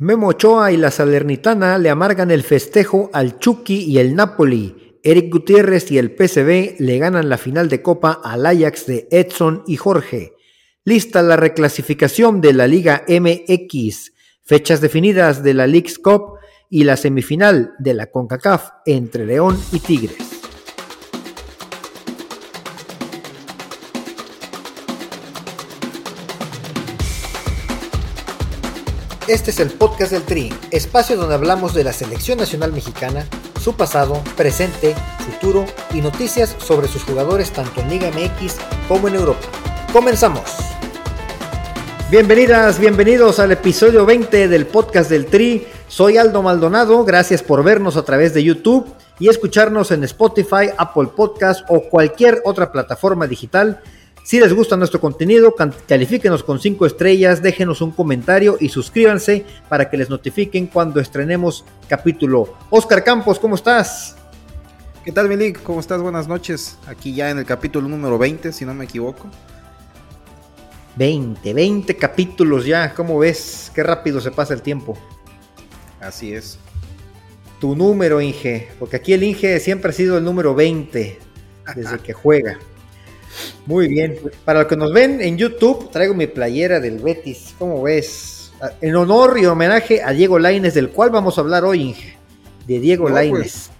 Memo Ochoa y la Salernitana le amargan el festejo al Chucky y el Napoli. Eric Gutiérrez y el PCB le ganan la final de Copa al Ajax de Edson y Jorge. Lista la reclasificación de la Liga MX. Fechas definidas de la League's Cup y la semifinal de la CONCACAF entre León y Tigres. Este es el podcast del Tri, espacio donde hablamos de la selección nacional mexicana, su pasado, presente, futuro y noticias sobre sus jugadores tanto en Liga MX como en Europa. Comenzamos. Bienvenidas, bienvenidos al episodio 20 del podcast del Tri. Soy Aldo Maldonado, gracias por vernos a través de YouTube y escucharnos en Spotify, Apple Podcast o cualquier otra plataforma digital si les gusta nuestro contenido, califíquenos con 5 estrellas, déjenos un comentario y suscríbanse para que les notifiquen cuando estrenemos capítulo. Oscar Campos, ¿cómo estás? ¿Qué tal, Milik? ¿Cómo estás? Buenas noches. Aquí ya en el capítulo número 20, si no me equivoco. 20, 20 capítulos ya. ¿Cómo ves? Qué rápido se pasa el tiempo. Así es. Tu número, Inge. Porque aquí el Inge siempre ha sido el número 20 desde que juega. Muy bien. Para los que nos ven en YouTube, traigo mi playera del Betis. ¿Cómo ves? En honor y homenaje a Diego Laines, del cual vamos a hablar hoy, Inge. De Diego Laines. Pues,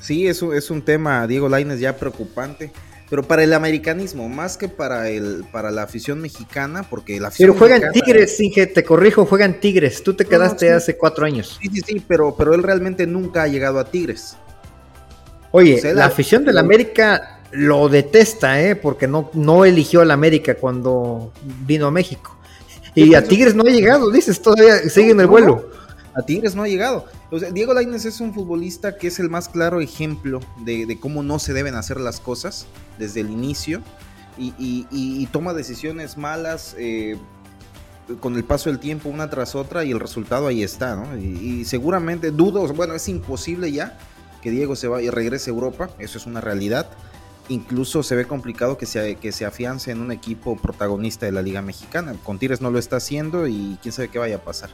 sí, es un, es un tema, Diego Laines, ya preocupante. Pero para el americanismo, más que para el para la afición mexicana, porque la afición Pero juegan Tigres, Inge, te corrijo, juegan Tigres. Tú te quedaste hace cuatro años. Sí, sí, sí, pero, pero él realmente nunca ha llegado a Tigres. Oye, la, afición del América lo detesta, ¿eh? porque no, no eligió al América cuando vino a México. Y a Tigres no ha llegado, dices, todavía sigue en el vuelo. A Tigres no ha llegado. Diego Lainez es un futbolista que es el más claro ejemplo de, cómo no se deben hacer las cosas desde el inicio y, toma decisiones malas eh, con el paso del tiempo una tras otra y el resultado ahí está, ¿no? Y, seguramente dudo, bueno, es imposible ya que Diego se vaya y regrese a Europa, eso es una realidad incluso se ve complicado que se, que se afiance en un equipo protagonista de la Liga Mexicana. Con Tigres no lo está haciendo y quién sabe qué vaya a pasar.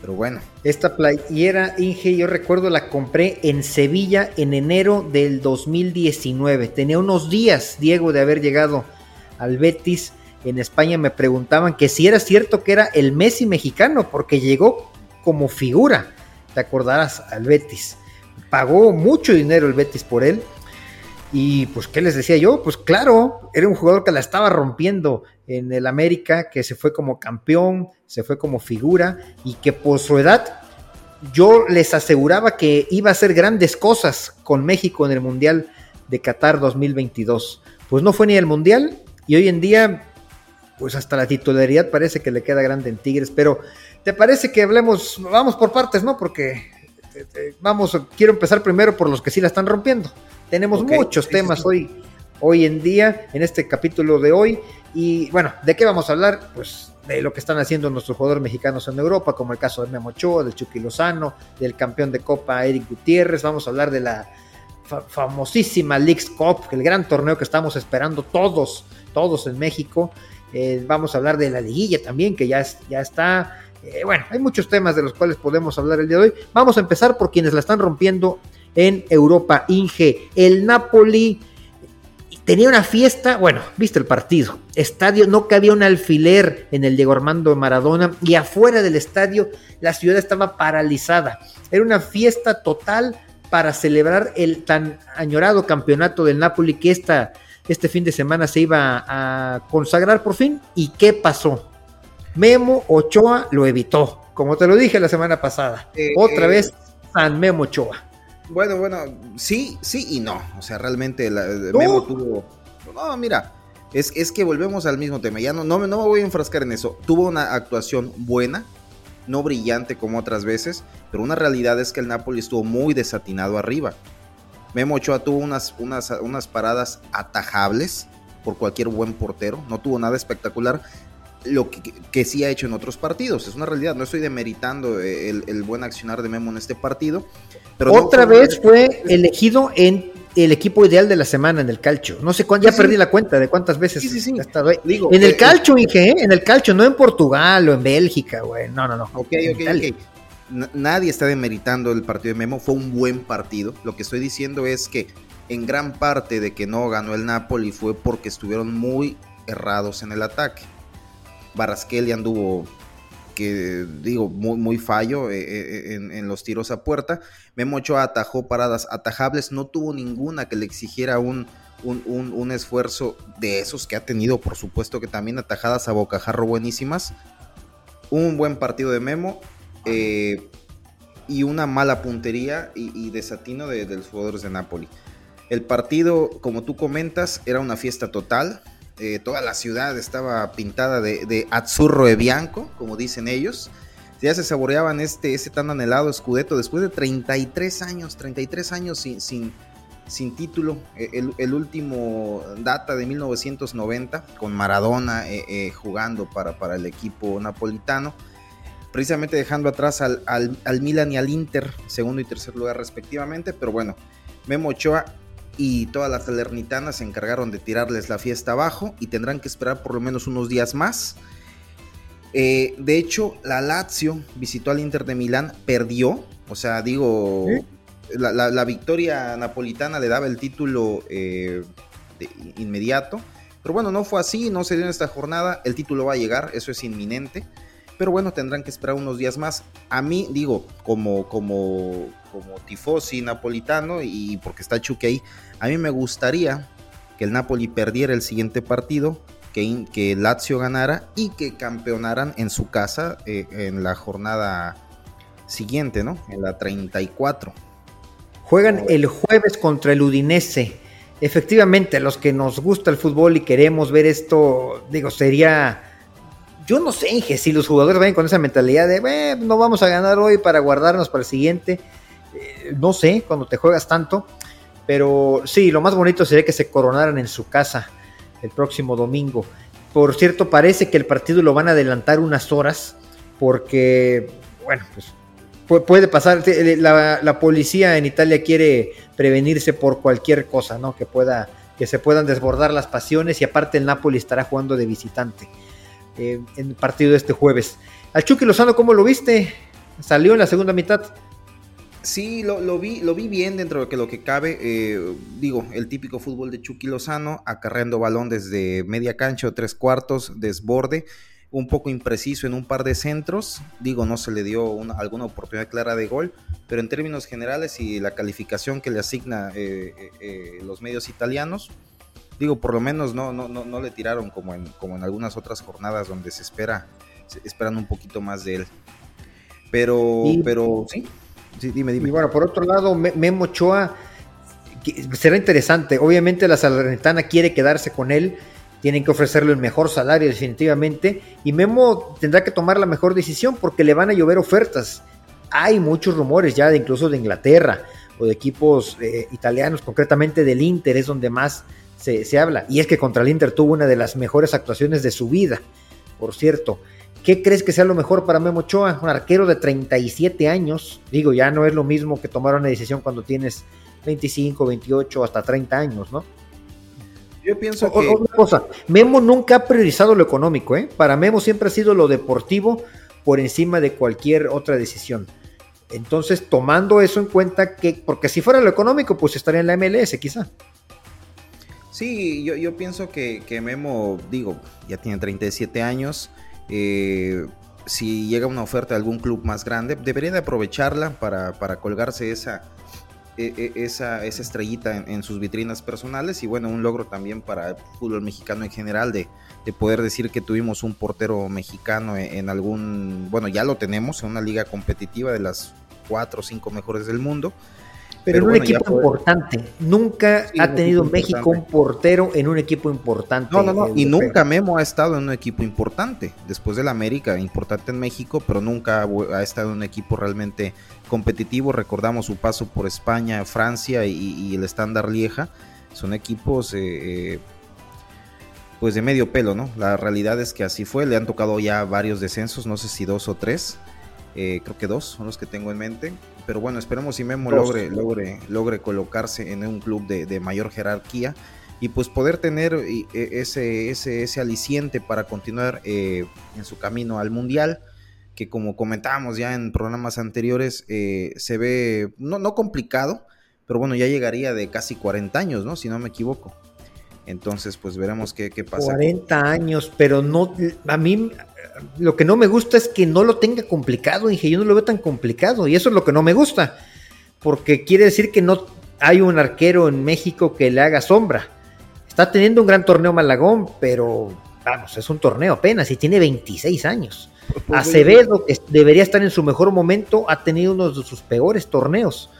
Pero bueno. Esta playera, Inge, yo recuerdo la compré en Sevilla en enero del 2019. Tenía unos días, Diego, de haber llegado al Betis. En España me preguntaban que si era cierto que era el Messi mexicano, porque llegó como figura, te acordarás, al Betis. Pagó mucho dinero el Betis por él y pues, ¿qué les decía yo? Pues claro, era un jugador que la estaba rompiendo en el América, que se fue como campeón, se fue como figura y que por su edad yo les aseguraba que iba a hacer grandes cosas con México en el Mundial de Qatar 2022. Pues no fue ni el Mundial y hoy en día, pues hasta la titularidad parece que le queda grande en Tigres, pero ¿te parece que hablemos, vamos por partes, no? Porque vamos, quiero empezar primero por los que sí la están rompiendo. Tenemos muchos temas hoy, hoy en día, en este capítulo de hoy. Y bueno, ¿de qué vamos a hablar? Pues de lo que están haciendo nuestros jugadores mexicanos en Europa, como el caso de Memo Ochoa, del Chucky Lozano, del campeón de Copa Eric Gutiérrez. Vamos a hablar de la famosísima Leagues Cup, el gran torneo que estamos esperando todos, todos en México. Eh, vamos a hablar de la liguilla también, que ya, ya está. Eh, bueno, hay muchos temas de los cuales podemos hablar el día de hoy. Vamos a empezar por quienes la están rompiendo en Europa. Inge, el Napoli tenía una fiesta, bueno, viste el partido, estadio, no cabía un alfiler en el Diego Armando Maradona y afuera del estadio la ciudad estaba paralizada. Era una fiesta total para celebrar el tan añorado campeonato del Napoli que esta, este fin de semana se iba a consagrar por fin. ¿Y qué pasó? Memo Ochoa lo evitó, como te lo dije la semana pasada. Eh, Otra eh, vez San Memo Ochoa. Bueno, bueno, sí, sí y no. O sea, realmente la, Memo tuvo. No, mira, es, es, que volvemos al mismo tema. Ya no, no, no me voy a enfrascar en eso. Tuvo una actuación buena, no brillante como otras veces, pero una realidad es que el Napoli estuvo muy desatinado arriba. Memo Ochoa tuvo unas, unas, unas paradas atajables por cualquier buen portero, no tuvo nada espectacular, lo que, sí ha hecho en otros partidos. Es una realidad, no estoy demeritando el, buen accionar de Memo en este partido. Pero Otra vez fue elegido en el equipo ideal de la semana en el calcio. No sé cuánto, ya perdí la cuenta de cuántas veces ha estado ahí. en el eh, calcio, Inge, ¿eh? en el calcio, no en Portugal o en Bélgica, güey. No, no, no. Ok, ok, ok. nadie está demeritando el partido de Memo, fue un buen partido. Lo que estoy diciendo es que en gran parte de que no ganó el Napoli fue porque estuvieron muy errados en el ataque. Barasqueli anduvo, que digo, muy, muy fallo eh, eh, en, los tiros a puerta. Memo Ochoa atajó paradas atajables, no tuvo ninguna que le exigiera un, un, esfuerzo de esos que ha tenido, por supuesto que también atajadas a bocajarro buenísimas. Un buen partido de Memo. Eh, y una mala puntería y, desatino de, de, los jugadores de Napoli. El partido, como tú comentas, era una fiesta total. Eh, toda la ciudad estaba pintada de, de azzurro e bianco, como dicen ellos. Ya se saboreaban este, ese tan anhelado escudeto después de 33 años, 33 años sin, sin, sin título. E, el, último data de 1990, con Maradona eh, eh, jugando para, para el equipo napolitano precisamente dejando atrás al, al, al, Milan y al Inter, segundo y tercer lugar respectivamente, pero bueno, Memo Ochoa y todas las salernitanas se encargaron de tirarles la fiesta abajo y tendrán que esperar por lo menos unos días más. Eh, de hecho, la Lazio visitó al Inter de Milán, perdió, o sea, digo, la, victoria napolitana le daba el título eh, inmediato, pero bueno, no fue así, no se dio en esta jornada, el título va a llegar, eso es inminente. Pero bueno, tendrán que esperar unos días más. A mí, digo, como, como, como tifosi napolitano y porque está Chuque ahí, a mí me gustaría que el Napoli perdiera el siguiente partido, que, que Lazio ganara y que campeonaran en su casa eh, en la jornada siguiente, ¿no? En la 34. Juegan el jueves contra el Udinese. Efectivamente, los que nos gusta el fútbol y queremos ver esto, digo, sería yo no sé, Inge, si los jugadores vayan con esa mentalidad de, no vamos a ganar hoy para guardarnos para el siguiente. Eh, no sé, cuando te juegas tanto. Pero sí, lo más bonito sería que se coronaran en su casa el próximo domingo. Por cierto, parece que el partido lo van a adelantar unas horas porque, bueno, pues puede pasar. La, la, policía en Italia quiere prevenirse por cualquier cosa, ¿no? Que pueda, que se puedan desbordar las pasiones y aparte el Napoli estará jugando de visitante eh, en el partido de este jueves. Al Chucky Lozano, ¿cómo lo viste? Salió en la segunda mitad. Sí, lo, vi, lo vi bien dentro de que lo que cabe. Eh, digo, el típico fútbol de Chucky Lozano, acarreando balón desde media cancha o tres cuartos, desborde, un poco impreciso en un par de centros. Digo, no se le dio alguna oportunidad clara de gol, pero en términos generales y la calificación que le asigna eh, los medios italianos, digo, por lo menos no, no, no, no le tiraron como en, como en algunas otras jornadas donde se espera, se esperan un poquito más de él. Pero, pero sí, sí, dime, dime. Y bueno, por otro lado, Memo Ochoa será interesante. Obviamente la Salernitana quiere quedarse con él, tienen que ofrecerle el mejor salario definitivamente y Memo tendrá que tomar la mejor decisión porque le van a llover ofertas. Hay muchos rumores ya de incluso de Inglaterra o de equipos eh, italianos, concretamente del Inter es donde más se, habla. Y es que contra el Inter tuvo una de las mejores actuaciones de su vida, por cierto. ¿Qué crees que sea lo mejor para Memo Ochoa? Un arquero de 37 años. Digo, ya no es lo mismo que tomar una decisión cuando tienes 25, 28, hasta 30 años, ¿no? Yo pienso que... Otra cosa, Memo nunca ha priorizado lo económico, ¿eh? Para Memo siempre ha sido lo deportivo por encima de cualquier otra decisión. Entonces, tomando eso en cuenta, que porque si fuera lo económico, pues estaría en la MLS quizá. Sí, yo, yo pienso que, Memo, digo, ya tiene 37 años. Eh, si llega una oferta de algún club más grande, debería de aprovecharla para, colgarse esa, e, e, esa, esa estrellita en, sus vitrinas personales y bueno, un logro también para el fútbol mexicano en general de, poder decir que tuvimos un portero mexicano en, algún, bueno, ya lo tenemos en una liga competitiva de las cuatro o cinco mejores del mundo pero, en un equipo importante. Nunca ha tenido México un portero en un equipo importante. No, no, no. Y nunca Memo ha estado en un equipo importante. Después del América, importante en México, pero nunca ha estado en un equipo realmente competitivo. Recordamos su paso por España, Francia y, el estándar Lieja. Son equipos eh, eh, pues de medio pelo, ¿no? La realidad es que así fue. Le han tocado ya varios descensos, no sé si dos o tres. Eh, creo que dos son los que tengo en mente. Pero bueno, esperemos si Memo logre, logre, logre colocarse en un club de, mayor jerarquía y pues poder tener e, ese, ese, ese aliciente para continuar eh, en su camino al mundial. que como comentábamos ya en programas anteriores, eh, se ve no, no complicado, pero bueno, ya llegaría de casi 40 años, ¿no? Si no me equivoco. Entonces, pues veremos qué, qué pasa. 40 años, pero no, a mí lo que no me gusta es que no lo tenga complicado, dije, yo no lo veo tan complicado, y eso es lo que no me gusta, porque quiere decir que no hay un arquero en México que le haga sombra. Está teniendo un gran torneo Malagón, pero vamos, es un torneo apenas y tiene 26 años. Pues, Acevedo, que debería estar en su mejor momento, ha tenido uno de sus peores torneos.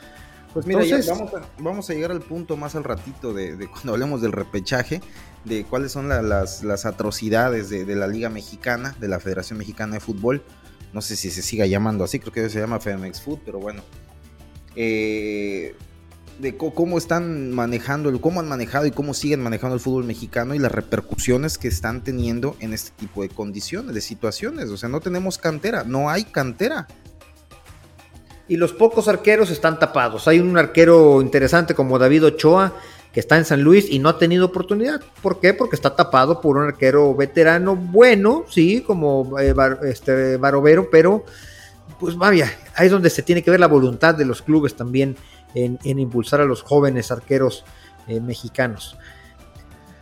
Pues mira, vamos, a, llegar al punto más al ratito de, cuando hablemos del repechaje, de cuáles son las, atrocidades de, la Liga Mexicana, de la Federación Mexicana de Fútbol. No sé si se siga llamando así, creo que se llama Femex Food, pero bueno. Eh, de cómo están manejando, el, cómo han manejado y cómo siguen manejando el fútbol mexicano y las repercusiones que están teniendo en este tipo de condiciones, de situaciones. O sea, no tenemos cantera, no hay cantera y los pocos arqueros están tapados. Hay un arquero interesante como David Ochoa que está en San Luis y no ha tenido oportunidad. ¿Por qué? Porque está tapado por un arquero veterano bueno, sí, como eh, este, Barovero, pero pues vaya, ahí es donde se tiene que ver la voluntad de los clubes también en, impulsar a los jóvenes arqueros eh, mexicanos.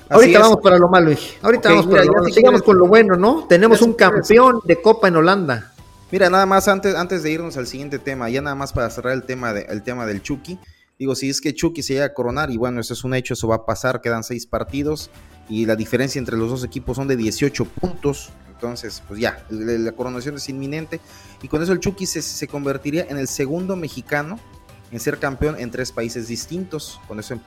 Ahorita vamos para lo malo, Ahorita vamos para lo malo. Sigamos con lo bueno, ¿no? Tenemos un campeón de Copa en Holanda. Mira, nada más antes, antes de irnos al siguiente tema, ya nada más para cerrar el tema, de, tema del Chucky. Digo, si es que Chucky se llega a coronar, y bueno, eso es un hecho, eso va a pasar, quedan seis partidos, y la diferencia entre los dos equipos son de 18 puntos. Entonces, pues ya, la, coronación es inminente. Y con eso el Chucky se, convertiría en el segundo mexicano en ser campeón en tres países distintos. Con eso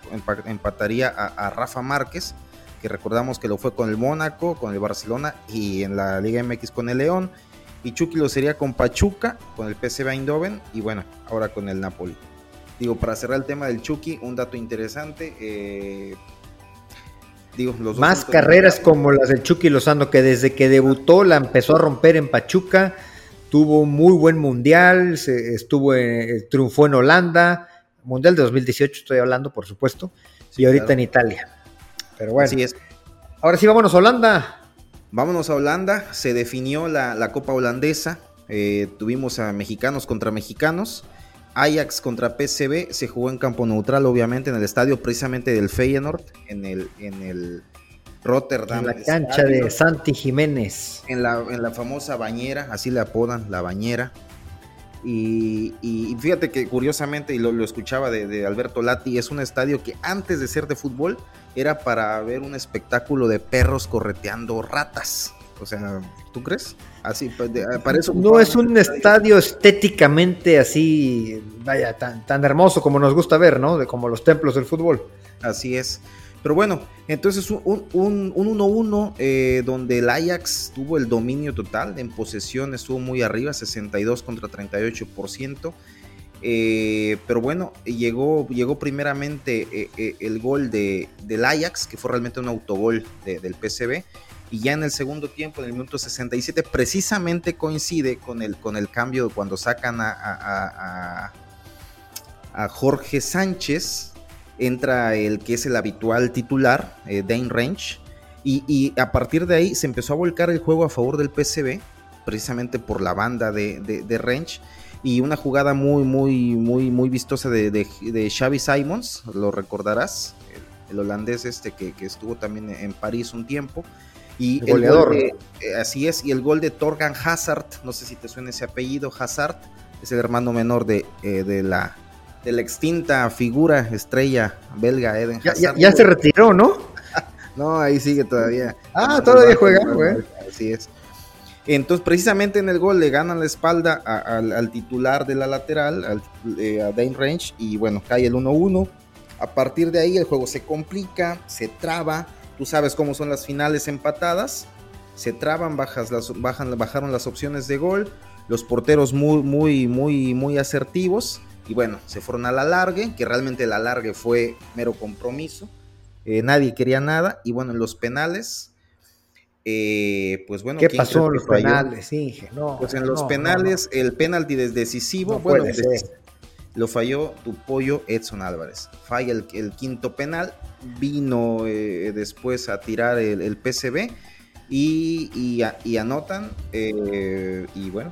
empataría a, a Rafa Márquez, que recordamos que lo fue con el Mónaco, con el Barcelona y en la Liga MX con el León y Chucky lo sería con Pachuca, con el PSV Eindhoven y bueno, ahora con el Napoli. Digo, para cerrar el tema del Chucky, un dato interesante. Eh, digo, los Más carreras como las del Chucky Lozano, que desde que debutó la empezó a romper en Pachuca, tuvo un muy buen mundial, se, estuvo en, triunfó en Holanda, mundial de 2018 estoy hablando, por supuesto, y ahorita en Italia. Pero bueno, Así es. ahora sí vámonos a Holanda. Vámonos a Holanda, se definió la, Copa Holandesa, eh, tuvimos a mexicanos contra mexicanos, Ajax contra PSV, se jugó en campo neutral obviamente en el estadio precisamente del Feyenoord, en el, en el Rotterdam. En la cancha de Santi Jiménez. En la, en la famosa bañera, así le apodan, la bañera. Y, fíjate que curiosamente, y lo, escuchaba de, Alberto Lati, es un estadio que antes de ser de fútbol era para ver un espectáculo de perros correteando ratas. O sea, ¿tú crees? Así, pues, para eso no es un estadio estéticamente así, vaya, tan, tan hermoso como nos gusta ver, ¿no? De como los templos del fútbol. Así es. Pero bueno, entonces un 1-1 eh, donde el Ajax tuvo el dominio total, en posesión estuvo muy arriba, 62 contra 38%. Eh, pero bueno, llegó, llegó primeramente eh, el gol de, del Ajax, que fue realmente un autogol del PCB. Y ya en el segundo tiempo, en el minuto 67, precisamente coincide con el, con el cambio cuando sacan a, a, a Jorge Sánchez, entra el que es el habitual titular, eh, Dane Range, y, a partir de ahí se empezó a volcar el juego a favor del PCB, precisamente por la banda de, de, Range, y una jugada muy, muy, muy, muy vistosa de, de, Xavi Simons, lo recordarás, el, holandés este que, estuvo también en París un tiempo. Y el, goleador. Eh, así es, y el gol de Torgan Hazard, no sé si te suena ese apellido, Hazard, es el hermano menor de, eh, de la de la extinta figura estrella belga Eden Hazard. Ya, se retiró, ¿no? no, ahí sigue todavía. Ah, todavía juega, güey. Así es. Entonces, precisamente en el gol le ganan la espalda al, titular de la lateral, eh, a Dane Range, y bueno, cae el 1-1. A partir de ahí el juego se complica, se traba. Tú sabes cómo son las finales empatadas. Se traban, bajas las, bajan, bajaron las opciones de gol. Los porteros muy, muy, muy, muy asertivos. Y bueno, se fueron a la largue, que realmente la largue fue mero compromiso. Eh, nadie quería nada. Y bueno, en los penales, eh, pues bueno. ¿Qué pasó en los penales? pues en los penales, el penalti decisivo, bueno, lo falló tu pollo Edson Álvarez. Falla el, quinto penal, vino eh, después a tirar el, el PCB y, y, anotan. y bueno,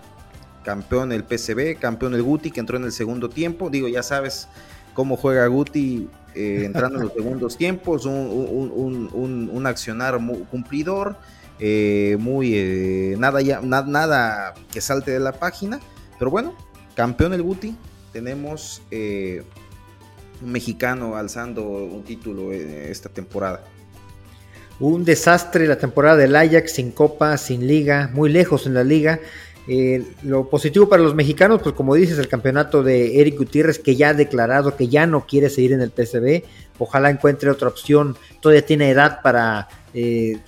campeón el PCB, campeón el Guti que entró en el segundo tiempo. Digo, ya sabes cómo juega Guti eh, entrando en los segundos tiempos, un, accionar cumplidor, eh, muy eh, nada, ya, nada que salte de la página. Pero bueno, campeón el Guti, tenemos un mexicano alzando un título esta temporada. Un desastre la temporada del Ajax sin copa, sin liga, muy lejos en la liga. Eh, lo positivo para los mexicanos, pues como dices, el campeonato de Eric Gutiérrez que ya ha declarado que ya no quiere seguir en el PCB. Ojalá encuentre otra opción. Todavía tiene edad para eh,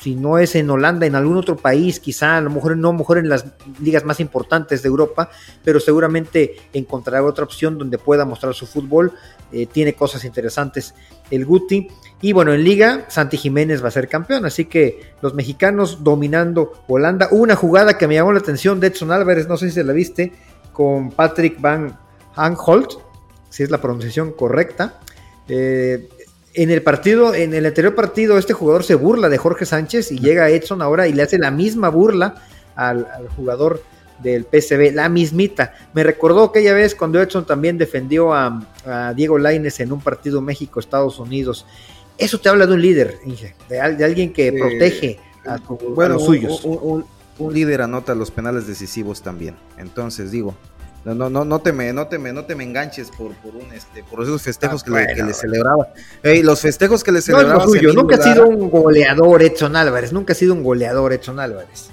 si no es en Holanda, en algún otro país, quizá a lo mejor no, a lo mejor en las ligas más importantes de Europa, pero seguramente encontrará otra opción donde pueda mostrar su fútbol. Eh, tiene cosas interesantes el Guti. Y bueno, en Liga, Santi Jiménez va a ser campeón, así que los mexicanos dominando Holanda. Hubo una jugada que me llamó la atención de Edson Álvarez, no sé si se la viste, con Patrick Van Aanholt, si es la pronunciación correcta. Eh, en el partido, en el anterior partido, este jugador se burla de Jorge Sánchez y llega Edson ahora y le hace la misma burla al, jugador del PCB, la mismita. Me recordó aquella vez cuando Edson también defendió a, Diego Laines en un partido México-Estados Unidos. Eso te habla de un líder, Inge, de, alguien que protege a, los suyos. un líder anota los penales decisivos también. Entonces, digo, no, no, no, no te me, no te me, no te me enganches por, por un este, por esos festejos ah, que, le, celebraba. los festejos que le celebraba. No, nunca ha sido un goleador Edson Álvarez, nunca ha sido un goleador Edson Álvarez.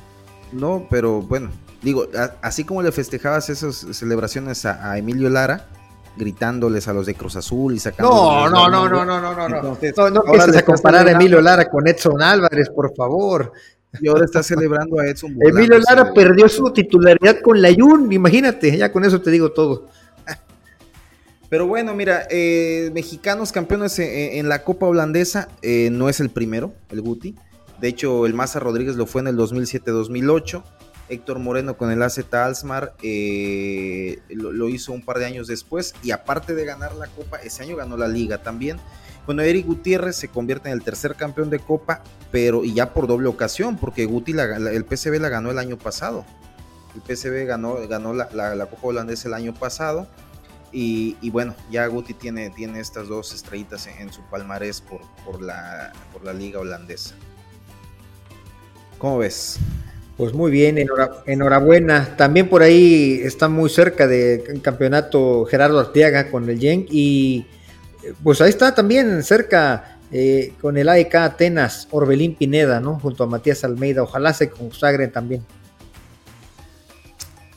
No, pero bueno, digo, así como le festejabas esas celebraciones a, Emilio Lara, gritándoles a los de Cruz Azul y sacando. No, no, no, no, no, no, no, no. no, no empieces a comparar a Emilio Lara con Edson Álvarez, por favor y ahora está celebrando a Edson Emilio Lara perdió su titularidad con la Jun, imagínate, ya con eso te digo todo. Pero bueno, mira, eh, mexicanos campeones en, la Copa Holandesa eh, no es el primero, el Guti. De hecho, el Maza Rodríguez lo fue en el 2007-2008. Héctor Moreno con el AZ Alsmar eh, lo, hizo un par de años después. Y aparte de ganar la Copa, ese año ganó la Liga también. Bueno, Eric Gutiérrez se convierte en el tercer campeón de Copa, pero y ya por doble ocasión, porque Guti el PCB la ganó el año pasado. El PCB ganó, ganó la, Copa Holandesa el año pasado. Y, bueno, ya Guti tiene, tiene estas dos estrellitas en, su palmarés por, por, la, por la liga holandesa. ¿Cómo ves? Pues muy bien, enhorabuena. También por ahí está muy cerca del campeonato Gerardo Arteaga con el Genk y pues ahí está también cerca eh, con el AEK Atenas, Orbelín Pineda, ¿no? Junto a Matías Almeida. Ojalá se consagren también.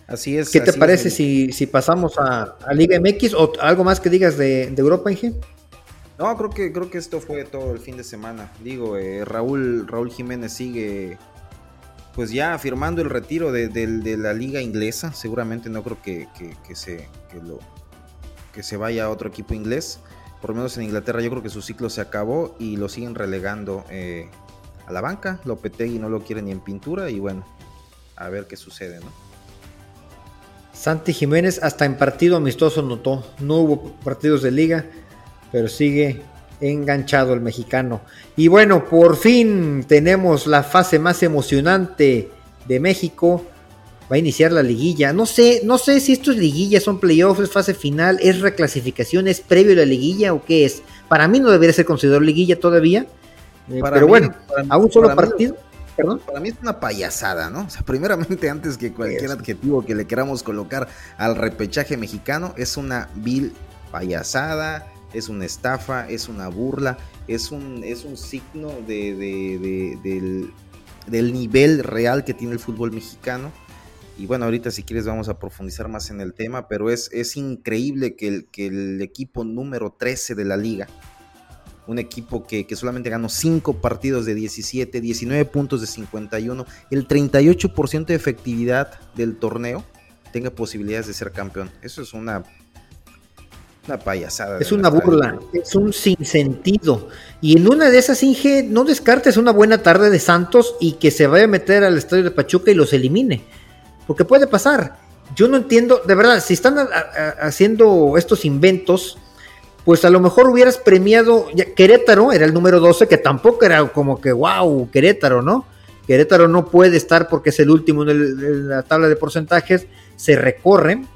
Así es. ¿Qué te parece si, si, pasamos a, Liga MX o algo más que digas de, Europa, Inge? No, creo que, creo que esto fue todo el fin de semana. Digo, eh, Raúl, Raúl Jiménez sigue pues ya firmando el retiro de, la liga inglesa. Seguramente no creo que, se, lo, que se vaya a otro equipo inglés por lo menos en Inglaterra yo creo que su ciclo se acabó y lo siguen relegando eh, a la banca. Lopetegui no lo quiere ni en pintura y bueno, a ver qué sucede, ¿no? Santi Jiménez hasta en partido amistoso notó, no hubo partidos de liga, pero sigue enganchado el mexicano. Y bueno, por fin tenemos la fase más emocionante de México va a iniciar la liguilla. No sé, no sé si esto es liguilla, son playoffs, es fase final, es reclasificación, es previo a la liguilla o qué es. Para mí no debería ser considerado liguilla todavía. Eh, pero bueno, a un solo partido. Perdón. Para mí es una payasada, ¿no? O sea, primeramente, antes que cualquier adjetivo que le queramos colocar al repechaje mexicano, es una vil payasada, es una estafa, es una burla, es un, es un signo de, del, del nivel real que tiene el fútbol mexicano y bueno, ahorita si quieres vamos a profundizar más en el tema, pero es, es increíble que el, que el equipo número 13 de la liga, un equipo que, solamente ganó 5 partidos de 17, 19 puntos de 51, el 38% de efectividad del torneo, tenga posibilidades de ser campeón. Eso es una, una payasada. Es una burla, es un sinsentido. Y en una de esas, Inge, no descartes una buena tarde de Santos y que se vaya a meter al estadio de Pachuca y los elimine porque puede pasar. Yo no entiendo, de verdad, si están haciendo estos inventos, pues a lo mejor hubieras premiado, Querétaro era el número 12, que tampoco era como que, wow, Querétaro, ¿no? Querétaro no puede estar porque es el último en, la tabla de porcentajes, se recorren.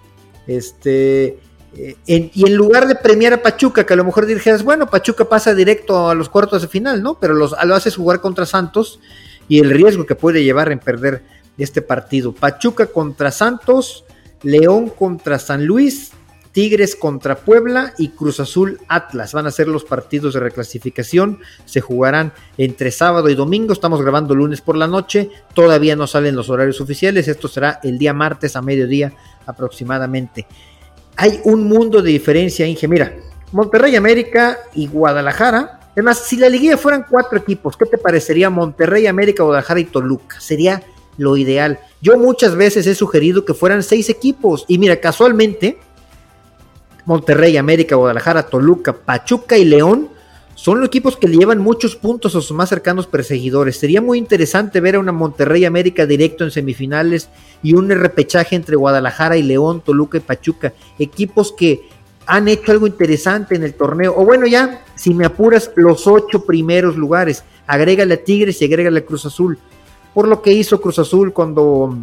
Este, eh, y en lugar de premiar a Pachuca, que a lo mejor dijeras, bueno, Pachuca pasa directo a los cuartos de final, ¿no? Pero los, lo haces jugar contra Santos y el riesgo que puede llevar en perder este partido. Pachuca contra Santos, León contra San Luis, Tigres contra Puebla y Cruz Azul Atlas. Van a ser los partidos de reclasificación. Se jugarán entre sábado y domingo. Estamos grabando lunes por la noche. Todavía no salen los horarios oficiales. Esto será el día martes a mediodía aproximadamente. Hay un mundo de diferencia, Inge. Mira, Monterrey América y Guadalajara. Es más, si la liguilla fueran cuatro equipos, ¿qué te parecería Monterrey, América, Guadalajara y Toluca? Sería lo ideal. Yo muchas veces he sugerido que fueran seis equipos. Y mira, casualmente, Monterrey, América, Guadalajara, Toluca, Pachuca y León son los equipos que le llevan muchos puntos a sus más cercanos perseguidores. Sería muy interesante ver a una Monterrey América directo en semifinales y un repechaje entre Guadalajara y León, Toluca y Pachuca. Equipos que han hecho algo interesante en el torneo. O bueno, ya, si me apuras, los ocho primeros lugares. Agrégale a Tigres y agrégale a Cruz Azul. Por lo que hizo Cruz Azul cuando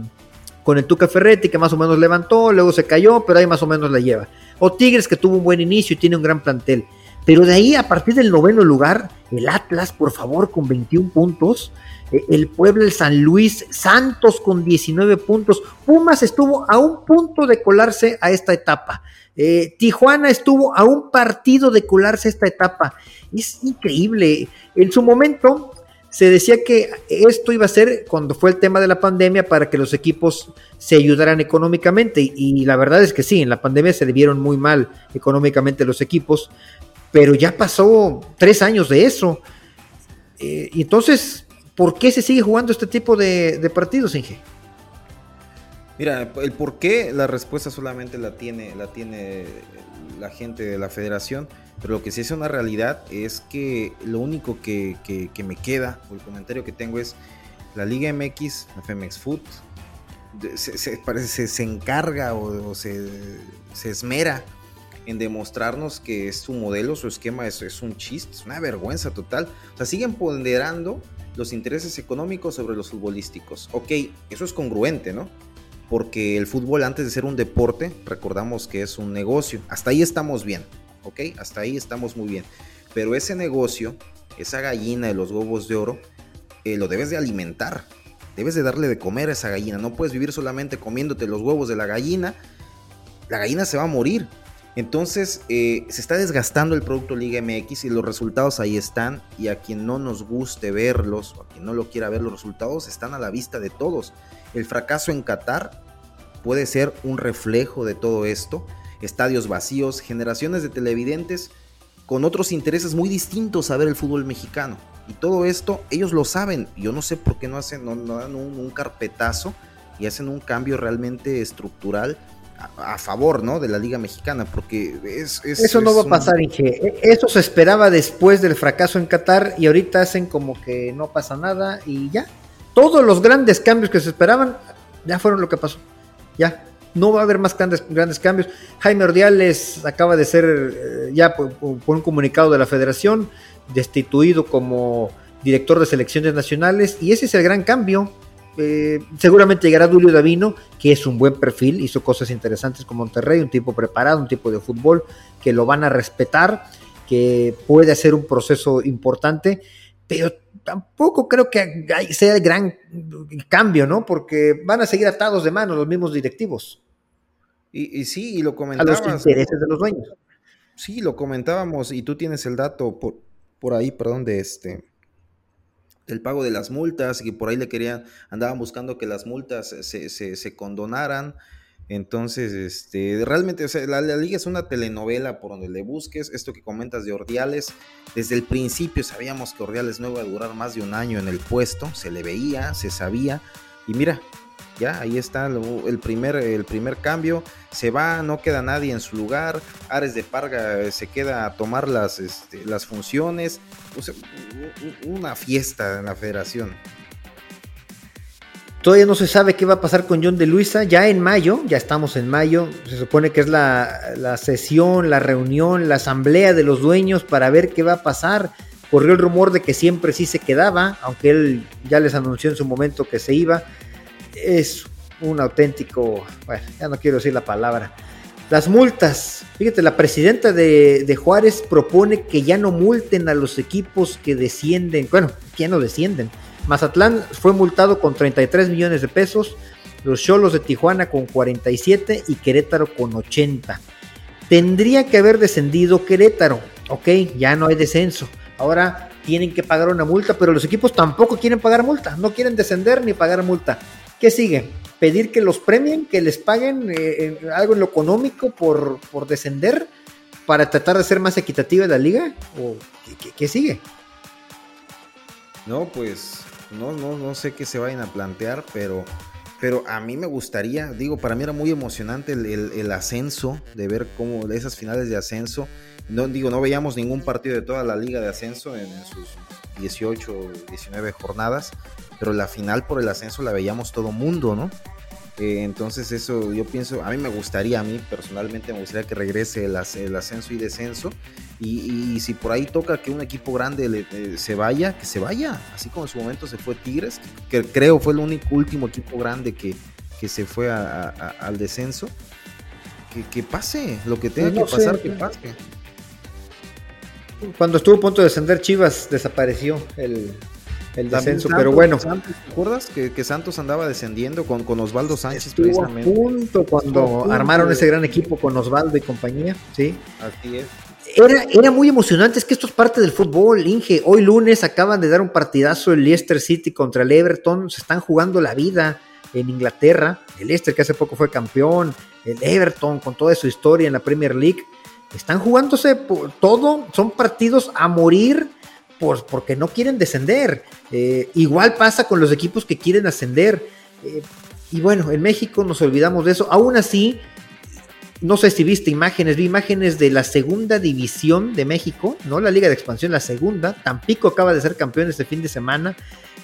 con el Tuca Ferretti, que más o menos levantó, luego se cayó, pero ahí más o menos la lleva. O Tigres, que tuvo un buen inicio y tiene un gran plantel. Pero de ahí, a partir del noveno lugar, el Atlas, por favor, con 21 puntos. Eh, el Puebla, el San Luis, Santos con 19 puntos. Pumas estuvo a un punto de colarse a esta etapa. Eh, Tijuana estuvo a un partido de colarse a esta etapa. Es increíble. En su momento, se decía que esto iba a ser cuando fue el tema de la pandemia para que los equipos se ayudaran económicamente y, la verdad es que sí, en la pandemia se le vieron muy mal económicamente los equipos, pero ya pasó tres años de eso. Eh, entonces, ¿por qué se sigue jugando este tipo de, de partidos, Inge? Mira, el por qué la respuesta solamente la tiene, la tiene la gente de la federación pero lo que sí es una realidad es que lo único que, me queda, o el comentario que tengo es la Liga MX, la Femex Food, se, parece, se, encarga o, se, esmera en demostrarnos que su modelo, su esquema es, es un chiste, es una vergüenza total. O sea, siguen ponderando los intereses económicos sobre los futbolísticos. Ok, eso es congruente, ¿no? Porque el fútbol antes de ser un deporte, recordamos que es un negocio. Hasta ahí estamos bien. ¿Ok? Hasta ahí estamos muy bien. Pero ese negocio, esa gallina de los huevos de oro, eh, lo debes de alimentar. Debes de darle de comer a esa gallina. No puedes vivir solamente comiéndote los huevos de la gallina. La gallina se va a morir. Entonces eh, se está desgastando el producto Liga MX y los resultados ahí están. Y a quien no nos guste verlos o a quien no lo quiera ver, los resultados están a la vista de todos. El fracaso en Qatar puede ser un reflejo de todo esto estadios vacíos, generaciones de televidentes con otros intereses muy distintos a ver el fútbol mexicano. Y todo esto ellos lo saben. Yo no sé por qué no hacen, no, dan un, carpetazo y hacen un cambio realmente estructural a, favor ¿no? de la Liga Mexicana, porque es... Eso no va a pasar, Inge. E, eso se esperaba después del fracaso en Qatar y ahorita hacen como que no pasa nada y ya. Todos los grandes cambios que se esperaban ya fueron lo que pasó. Ya, no va a haber más grandes, grandes cambios. Jaime Ordiales acaba de ser eh, ya por, un comunicado de la federación destituido como director de selecciones nacionales y ese es el gran cambio. Eh, seguramente llegará Julio Davino, que es un buen perfil, hizo cosas interesantes con Monterrey, un tipo preparado, un tipo de fútbol que lo van a respetar, que puede hacer un proceso importante, pero tampoco creo que sea el gran cambio, ¿no? Porque van a seguir atados de manos los mismos directivos. Y, sí, y lo comentábamos. A los intereses de los dueños. Sí, lo comentábamos, y tú tienes el dato por, por ahí, perdón, de este del pago de las multas, y por ahí le querían, andaban buscando que las multas se, se, se condonaran. Entonces, este, realmente, la, liga es una telenovela por donde le busques. Esto que comentas de Ordiales, desde el principio sabíamos que Ordiales no iba a durar más de un año en el puesto, se le veía, se sabía. Y mira, ya ahí está el primer, el primer cambio. Se va, no queda nadie en su lugar. Ares de Parga eh, se queda a tomar las, este, las funciones. una fiesta en la federación. Todavía no se sabe qué va a pasar con John de Luisa. Ya en mayo, ya estamos en mayo, se supone que es la, sesión, la reunión, la asamblea de los dueños para ver qué va a pasar. Corrió el rumor de que siempre sí se quedaba, aunque él ya les anunció en su momento que se iba. Es un auténtico, bueno, ya no quiero decir la palabra. Las multas. Fíjate, la presidenta de, de, Juárez propone que ya no multen a los equipos que descienden. Bueno, que ya no descienden. Mazatlán fue multado con 33 millones de pesos. Los Cholos de Tijuana con 47 y Querétaro con 80. Tendría que haber descendido Querétaro. Ok, ya no hay descenso. Ahora tienen que pagar una multa, pero los equipos tampoco quieren pagar multa. No quieren descender ni pagar multa. ¿Qué sigue? pedir que los premien, que les paguen eh, algo en lo económico por, por, descender para tratar de ser más equitativa la liga? ¿O qué, sigue? No, pues no, no, no sé qué se vayan a plantear, pero, pero a mí me gustaría, digo, para mí era muy emocionante el, ascenso, de ver cómo esas finales de ascenso. No, digo, no veíamos ningún partido de toda la liga de ascenso en, en sus 18, 19 jornadas, pero la final por el ascenso la veíamos todo mundo, ¿no? Eh, entonces eso yo pienso, a mí me gustaría, a mí personalmente me gustaría que regrese el, ascenso y descenso. Y, si por ahí toca que un equipo grande se vaya, que se vaya. Así como en su momento se fue Tigres, que, creo fue el único último equipo grande que, que se fue al descenso. Que, pase, lo que tenga pues que pasar, que pase. Cuando estuvo a punto de descender Chivas, desapareció el, el descenso, pero bueno. ¿Te acuerdas que, Santos andaba descendiendo con, con Osvaldo Sánchez Estuvo precisamente? A punto cuando armaron ese gran equipo con Osvaldo y compañía, sí. Así es. Era, era muy emocionante, es que esto es parte del fútbol, Inge. Hoy lunes acaban de dar un partidazo el Leicester City contra el Everton, se están jugando la vida en Inglaterra. El Leicester que hace poco fue campeón, el Everton con toda su historia en la Premier League. Están jugándose todo, son partidos a morir pues porque no quieren descender. Eh, igual pasa con los equipos que quieren ascender. Eh, y bueno, en México nos olvidamos de eso. Aún así, no sé si viste imágenes, vi imágenes de la segunda división de México, ¿no? La Liga de Expansión, la segunda. Tampico acaba de ser campeón este fin de semana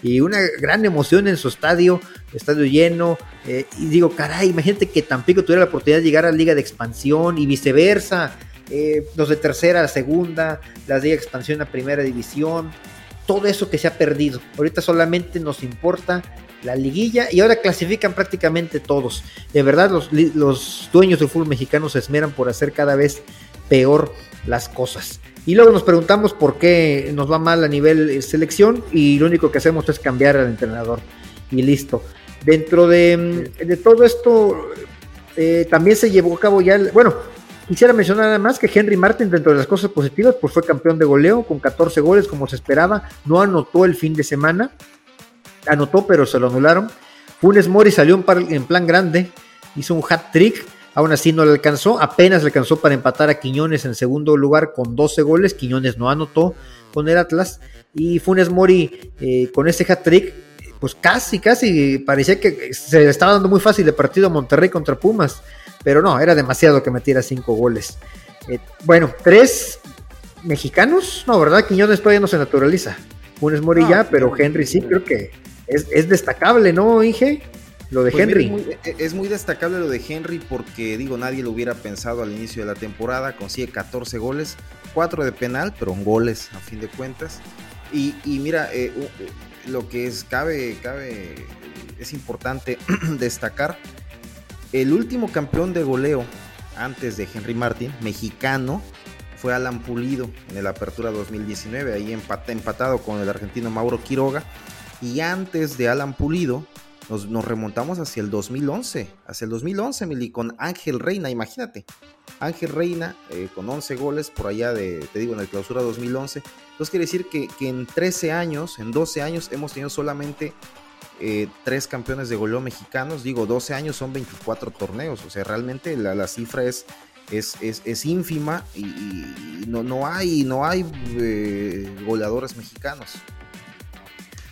y una gran emoción en su estadio, estadio lleno. Eh, y digo, caray, imagínate que Tampico tuviera la oportunidad de llegar a la Liga de Expansión y viceversa. Eh, los de tercera a segunda, las de expansión a primera división, todo eso que se ha perdido. Ahorita solamente nos importa la liguilla y ahora clasifican prácticamente todos. De verdad, los, los dueños del fútbol mexicano se esmeran por hacer cada vez peor las cosas. Y luego nos preguntamos por qué nos va mal a nivel eh, selección y lo único que hacemos es cambiar al entrenador. Y listo. Dentro de, de todo esto, eh, también se llevó a cabo ya, bueno, Quisiera mencionar además que Henry Martin, dentro de las cosas positivas, pues fue campeón de goleo con 14 goles, como se esperaba. No anotó el fin de semana. Anotó, pero se lo anularon. Funes Mori salió en plan grande, hizo un hat trick. Aún así no le alcanzó, apenas le alcanzó para empatar a Quiñones en segundo lugar con 12 goles. Quiñones no anotó con el Atlas. Y Funes Mori eh, con ese hat trick, pues casi, casi parecía que se le estaba dando muy fácil el partido a Monterrey contra Pumas pero no, era demasiado que metiera cinco goles. Eh, bueno, tres mexicanos, no, ¿verdad? Quiñones todavía no se naturaliza. Funes Morilla, pero Henry sí, creo que es, destacable, ¿no, Inge? Lo de pues Henry. E, es muy, destacable lo de Henry porque, digo, nadie lo hubiera pensado al inicio de la temporada. Consigue 14 goles, 4 de penal, pero goles a fin de cuentas. Y, mira, eh, lo que es, cabe, cabe, es importante destacar el último campeón de goleo antes de Henry Martin, mexicano, fue Alan Pulido en el Apertura 2019, ahí empatado con el argentino Mauro Quiroga. Y antes de Alan Pulido, nos, remontamos hacia el 2011, hacia el 2011, Mili, con Ángel Reina, imagínate. Ángel Reina eh, con 11 goles por allá de, te digo, en el clausura 2011. Entonces quiere decir que, que en 13 años, en 12 años, hemos tenido solamente eh, tres campeones de goleo mexicanos, digo, 12 años son 24 torneos, o sea, realmente la, cifra es, es, es, ínfima y, no, no, hay, no hay eh, goleadores mexicanos.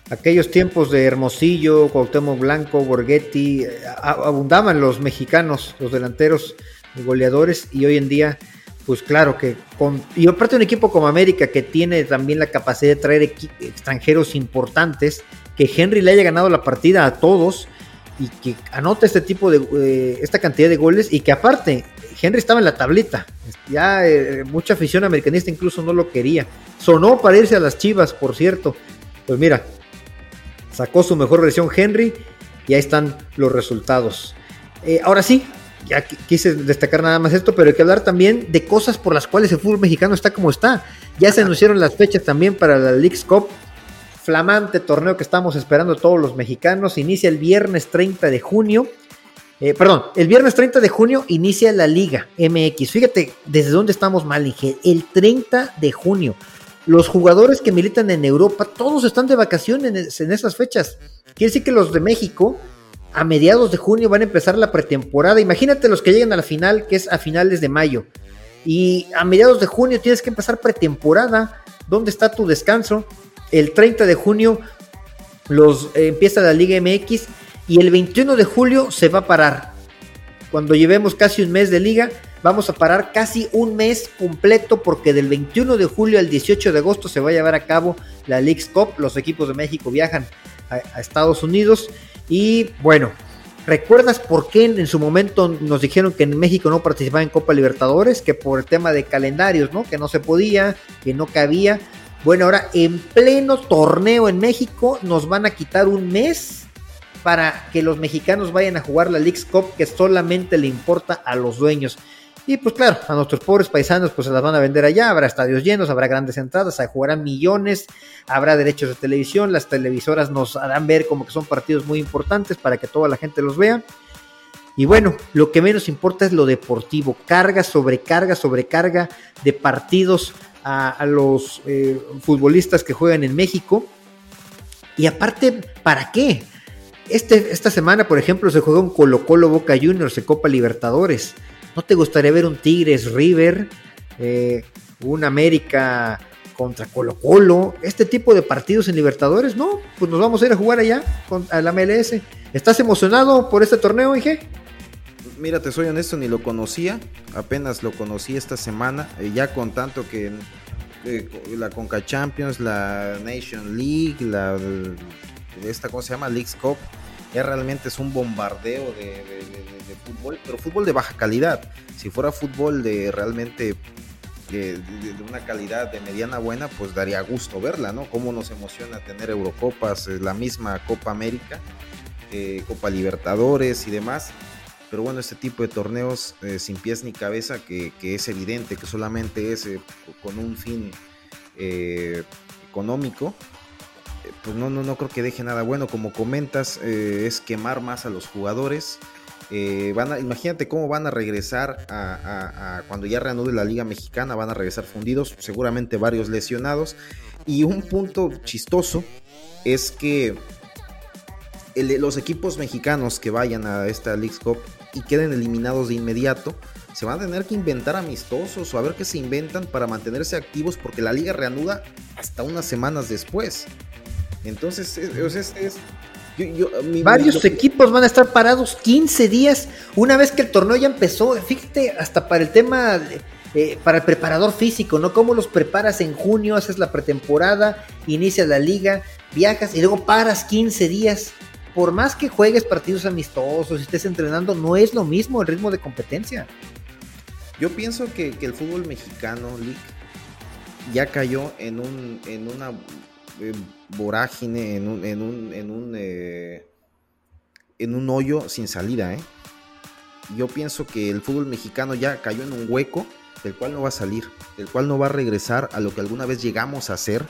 Aquellos tiempos de Hermosillo, Cuauhtémoc Blanco, Borghetti, eh, abundaban los mexicanos, los delanteros goleadores y hoy en día pues claro que con y aparte un equipo como América que tiene también la capacidad de traer extranjeros importantes que Henry le haya ganado la partida a todos y que anota este tipo de, eh, esta cantidad de goles y que aparte Henry estaba en la tablita, ya eh, mucha afición americanista incluso no lo quería, sonó para irse a las Chivas, por cierto, pues mira, sacó su mejor versión Henry y ahí están los resultados. Eh, ahora sí, ya quise destacar nada más esto, pero hay que hablar también de cosas por las cuales el fútbol mexicano está como está. Ya se anunciaron las fechas también para la League's Cup, flamante torneo que estamos esperando todos los mexicanos. Inicia el viernes 30 de junio. Eh, perdón, el viernes 30 de junio inicia la Liga MX. Fíjate desde dónde estamos mal, Inge. El 30 de junio. Los jugadores que militan en Europa, todos están de vacaciones en esas fechas. Quiere decir que los de México a mediados de junio van a empezar la pretemporada. Imagínate los que lleguen a la final, que es a finales de mayo. Y a mediados de junio tienes que empezar pretemporada. ¿Dónde está tu descanso? El 30 de junio los, eh, empieza la Liga MX y el 21 de julio se va a parar. Cuando llevemos casi un mes de liga, vamos a parar casi un mes completo porque del 21 de julio al 18 de agosto se va a llevar a cabo la League's Cup. Los equipos de México viajan a Estados Unidos y bueno, ¿recuerdas por qué en su momento nos dijeron que en México no participaba en Copa Libertadores? Que por el tema de calendarios, ¿no? Que no se podía, que no cabía. Bueno, ahora en pleno torneo en México nos van a quitar un mes para que los mexicanos vayan a jugar la League's Cup que solamente le importa a los dueños. Y pues claro, a nuestros pobres paisanos pues se las van a vender allá, habrá estadios llenos, habrá grandes entradas, se jugarán millones, habrá derechos de televisión, las televisoras nos harán ver como que son partidos muy importantes para que toda la gente los vea. Y bueno, lo que menos importa es lo deportivo, carga, sobrecarga, sobrecarga de partidos a, los eh, futbolistas que juegan en México. Y aparte, ¿para qué? Este, esta semana, por ejemplo, se juega un Colo Colo Boca Juniors de Copa Libertadores. ¿No te gustaría ver un Tigres River, eh, un América contra Colo Colo, este tipo de partidos en Libertadores? No, pues nos vamos a ir a jugar allá con, a la MLS. ¿Estás emocionado por este torneo, Ige? Mira, te soy honesto, ni lo conocía, apenas lo conocí esta semana, eh, ya con tanto que eh, la Conca Champions, la Nation League, la esta, ¿cómo se llama? League's Cup, ya realmente es un bombardeo de fútbol, pero fútbol de baja calidad. Si fuera fútbol de realmente de, una calidad de mediana buena, pues daría gusto verla, ¿no? Cómo nos emociona tener Eurocopas, eh, la misma Copa América, eh, Copa Libertadores y demás. Pero bueno, este tipo de torneos eh, sin pies ni cabeza, que, es evidente que solamente es con un fin económico, pues no, no, no creo que deje nada bueno. Como comentas, es quemar más a los jugadores. Eh, van a, imagínate cómo van a regresar a, cuando ya reanude la Liga Mexicana, van a regresar fundidos, seguramente varios lesionados. Y un punto chistoso es que los equipos mexicanos que vayan a esta League Cup y queden eliminados de inmediato, se van a tener que inventar amistosos o a ver qué se inventan para mantenerse activos porque la liga reanuda hasta unas semanas después. Entonces, es, Varios equipos van a estar parados 15 días una vez que el torneo ya empezó. Fíjate, hasta para el tema, eh, para el preparador físico, ¿no? Cómo los preparas en junio, haces la pretemporada, inicias la liga, viajas y luego paras 15 días. Por más que juegues partidos amistosos estés entrenando, no es lo mismo el ritmo de competencia. Yo pienso que, el fútbol mexicano, Lick, ya cayó en, un, en una eh, vorágine, en un, en un, en un, eh, en un hoyo sin salida. ¿eh? Yo pienso que el fútbol mexicano ya cayó en un hueco del cual no va a salir, del cual no va a regresar a lo que alguna vez llegamos a hacer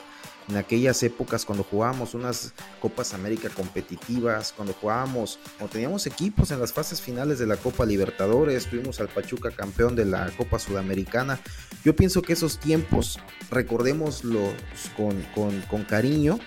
en aquellas épocas cuando jugábamos unas Copas América competitivas, cuando jugábamos, o teníamos equipos en las fases finales de la Copa Libertadores, tuvimos al Pachuca campeón de la Copa Sudamericana. Yo pienso que esos tiempos, recordémoslos con, con, con cariño,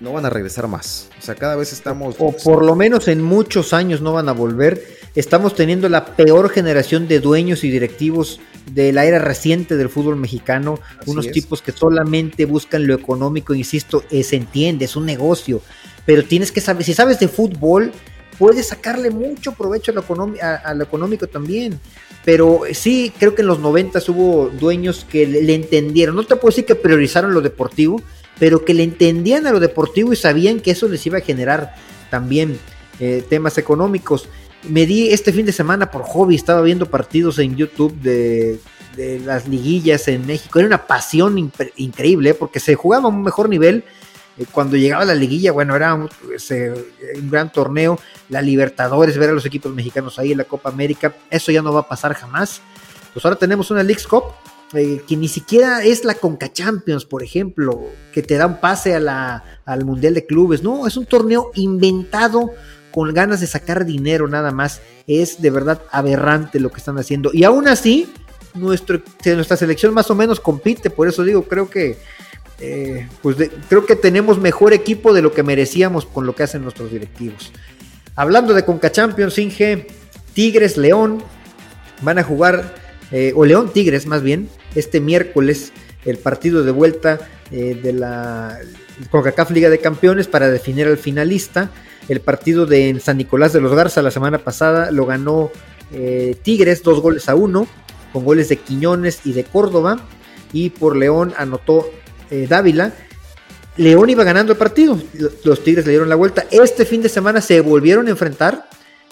no van a regresar más. O sea, cada vez estamos... O por lo menos en muchos años no van a volver. Estamos teniendo la peor generación de dueños y directivos de la era reciente del fútbol mexicano. unos tipos que solamente buscan lo económico, insisto, se entiende, es un negocio. Pero tienes que saber, si sabes de fútbol, puedes sacarle mucho provecho a lo, a, lo económico también. Pero sí, creo que en los 90 hubo dueños que le entendieron. No te puedo decir que priorizaron lo deportivo, pero que le entendían a lo deportivo y sabían que eso les iba a generar también eh, temas económicos. Me di este fin de semana por hobby, estaba viendo partidos en YouTube de, las liguillas en México. Era una pasión increíble ¿eh? porque se jugaba a un mejor nivel eh, cuando llegaba la liguilla, bueno, era un, un, gran torneo, la Libertadores, ver a los equipos mexicanos ahí en la Copa América, eso ya no va a pasar jamás. Pues ahora tenemos una Leagues Cup eh, que ni siquiera es la Conca Champions, por ejemplo, que te da un pase al Mundial de Clubes. No, es un torneo inventado con ganas de sacar dinero nada más. Es de verdad aberrante lo que están haciendo. Y aún así, nuestro, nuestra selección más o menos compite. Por eso digo, creo que eh, pues creo que tenemos mejor equipo de lo que merecíamos con lo que hacen nuestros directivos. Hablando de Conca Champions, Inge, Tigres, León, van a jugar, eh, o León Tigres más bien, este miércoles, el partido de vuelta eh, de la CONCACAF Liga de Campeones para definir al finalista. El partido de San Nicolás de los Garza la semana pasada lo ganó Tigres, dos goles a uno, con goles de Quiñones y de Córdoba. Y por León anotó eh, Dávila, León iba ganando el partido. Los Tigres le dieron la vuelta. Este fin de semana se volvieron a enfrentar